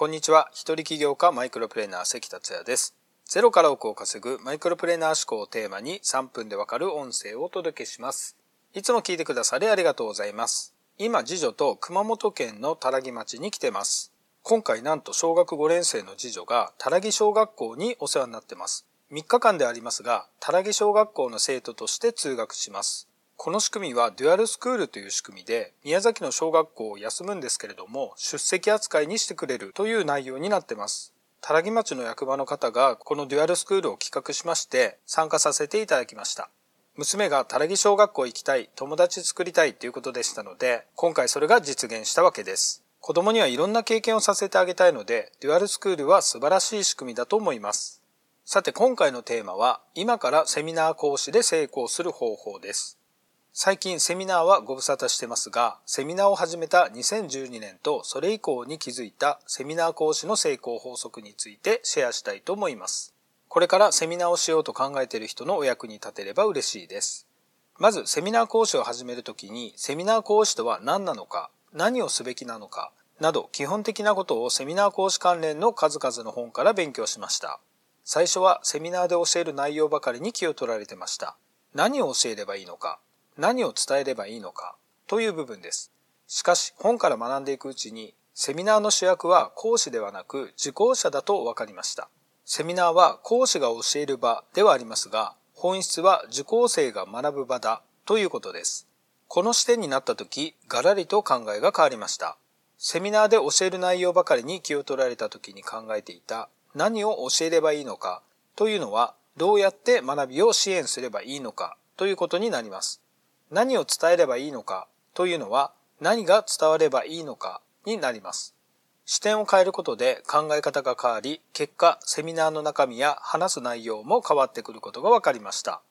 こんにちは。一人起業家マイクロプレーナー関達也です。ゼロから億を稼ぐマイクロプレーナー思考をテーマに3分でわかる音声をお届けします。いつも聞いてくださりありがとうございます。今、次女と熊本県の多良木町に来てます。今回なんと小学5年生の次女が多良木小学校にお世話になってます。3日間でありますが、多良木小学校の生徒として通学します。この仕組みはデュアルスクールという仕組みで宮崎の小学校を休むんですけれども出席扱いにしてくれるという内容になってます。多良木町の役場の方がこのデュアルスクールを企画しまして参加させていただきました。娘が多良木小学校行きたい、友達作りたいということでしたので今回それが実現したわけです。子供にはいろんな経験をさせてあげたいのでデュアルスクールは素晴らしい仕組みだと思います。さて今回のテーマは今からセミナー講師で成功する方法です。最近セミナーはご無沙汰してますが、セミナーを始めた2012年とそれ以降に気づいたセミナー講師の成功法則についてシェアしたいと思います。これからセミナーをしようと考えている人のお役に立てれば嬉しいです。まず、セミナー講師を始めるときに、セミナー講師とは何なのか、何をすべきなのか、など基本的なことをセミナー講師関連の数々の本から勉強しました。最初はセミナーで教える内容ばかりに気を取られてました。何を教えればいいのか、何を伝えればいいのかという部分です。しかし本から学んでいくうちにセミナーの主役は講師ではなく受講者だと分かりました。セミナーは講師が教える場ではありますが本質は受講生が学ぶ場だということです。この視点になった時、ガラリと考えが変わりました。セミナーで教える内容ばかりに気を取られた時に考えていた何を教えればいいのかというのはどうやって学びを支援すればいいのかということになります。何を伝えればいいのかというのは何が伝わればいいのかになります。視点を変えることで考え方が変わり、結果セミナーの中身や話す内容も変わってくることが分かりました。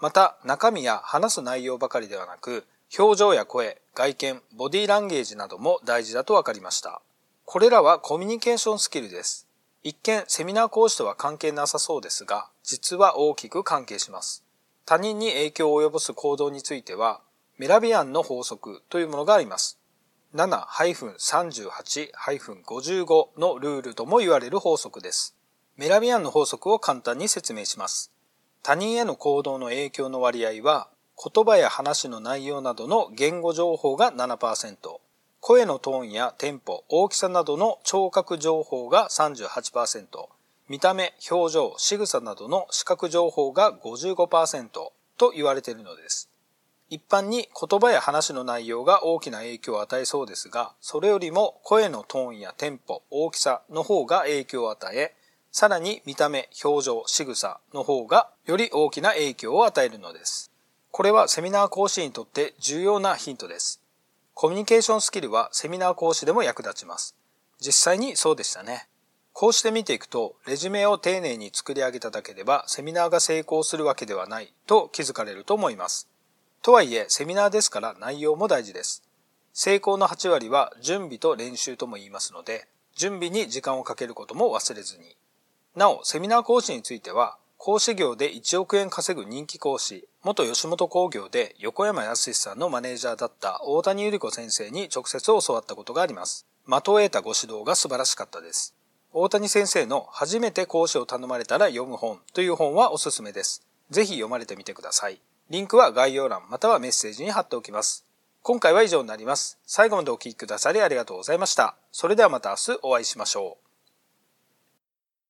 また中身や話す内容ばかりではなく、表情や声、外見、ボディランゲージなども大事だと分かりました。これらはコミュニケーションスキルです。一見セミナー講師とは関係なさそうですが、実は大きく関係します。他人に影響を及ぼす行動については、メラビアンの法則というものがあります。7-38-55のルールとも言われる法則です。メラビアンの法則を簡単に説明します。他人への行動の影響の割合は、言葉や話の内容などの言語情報が7%、声のトーンやテンポ、大きさなどの聴覚情報が38%、見た目、表情、仕草などの視覚情報が55%と言われているのです。一般に言葉や話の内容が大きな影響を与えそうですが、それよりも声のトーンやテンポ、大きさの方が影響を与え、さらに見た目、表情、仕草の方がより大きな影響を与えるのです。これはセミナー講師にとって重要なヒントです。コミュニケーションスキルはセミナー講師でも役立ちます。実際にそうでしたね。こうして見ていくと、レジュメを丁寧に作り上げただけではセミナーが成功するわけではないと気づかれると思います。とはいえ、セミナーですから内容も大事です。成功の8割は準備と練習とも言いますので、準備に時間をかけることも忘れずに。なお、セミナー講師については、講師業で1億円稼ぐ人気講師、元吉本工業で横山康さんのマネージャーだった大谷百合子先生に直接教わったことがあります。的を得たご指導が素晴らしかったです。大谷先生の初めて講師を頼まれたら読む本という本はおすすめです。ぜひ読まれてみてください。リンクは概要欄またはメッセージに貼っておきます。今回は以上になります。最後までお聴きくださりありがとうございました。それではまた明日お会いしましょう。